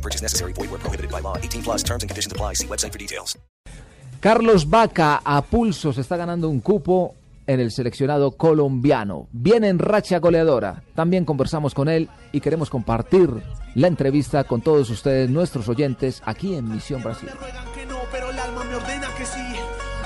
No purchase necessary. Void where prohibited by law. 18 plus terms and conditions apply. See website for details. Carlos Vaca a pulso se está ganando un cupo en el seleccionado colombiano. Viene en racha goleadora. También conversamos con él y queremos compartir la entrevista con todos ustedes, nuestros oyentes, aquí en Misión Brasil.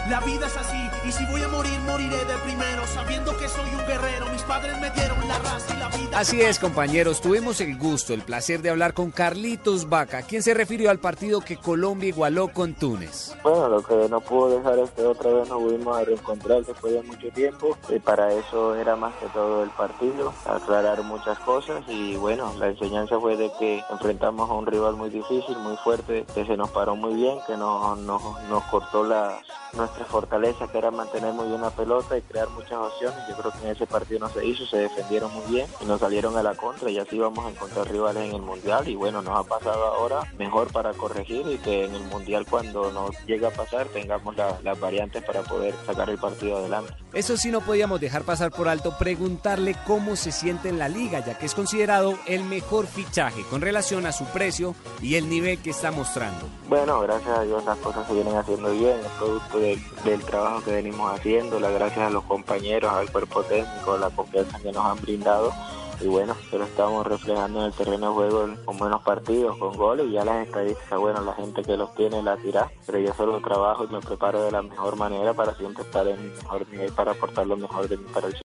La vida es así, y si voy a morir, moriré de primero, sabiendo que soy un guerrero. Mis padres me dieron la raza y la vida. Así es, compañeros, tuvimos el gusto, el placer de hablar con Carlitos Vaca, quien se refirió al partido que Colombia igualó con Túnez. Bueno, lo que no pudo dejar es que otra vez nos volvimos a reencontrar después de mucho tiempo. Y para eso era más que todo el partido, aclarar muchas cosas. Y bueno, la enseñanza fue de que enfrentamos a un rival muy difícil, muy fuerte, que se nos paró muy bien, que nos, nos, nos cortó la, nuestra fortaleza, que era mantener muy bien la pelota y crear muchas opciones. Yo creo que en ese partido no se hizo, se defendieron muy bien y nos salieron a la contra. Y así vamos a encontrar rivales en el Mundial. Y bueno, nos ha pasado ahora mejor para corregir y que en el Mundial cuando nos llegue a pasar tengamos la- las variantes para poder sacar el partido adelante. Eso sí no podíamos dejar pasar por alto preguntarle cómo se siente en la liga, ya que es considerado el mejor fichaje con relación a su precio y el nivel que está mostrando. Bueno, gracias a Dios las cosas se vienen haciendo bien, es producto del, del trabajo que venimos haciendo, las gracias a los compañeros, al cuerpo técnico, la confianza que nos han brindado. Y bueno, pero estamos reflejando en el terreno de juego con buenos partidos, con goles y ya las estadísticas, bueno, la gente que los tiene la tira, pero yo solo trabajo y me preparo de la mejor manera para siempre estar en mi mejor nivel, para aportar lo mejor de mí para el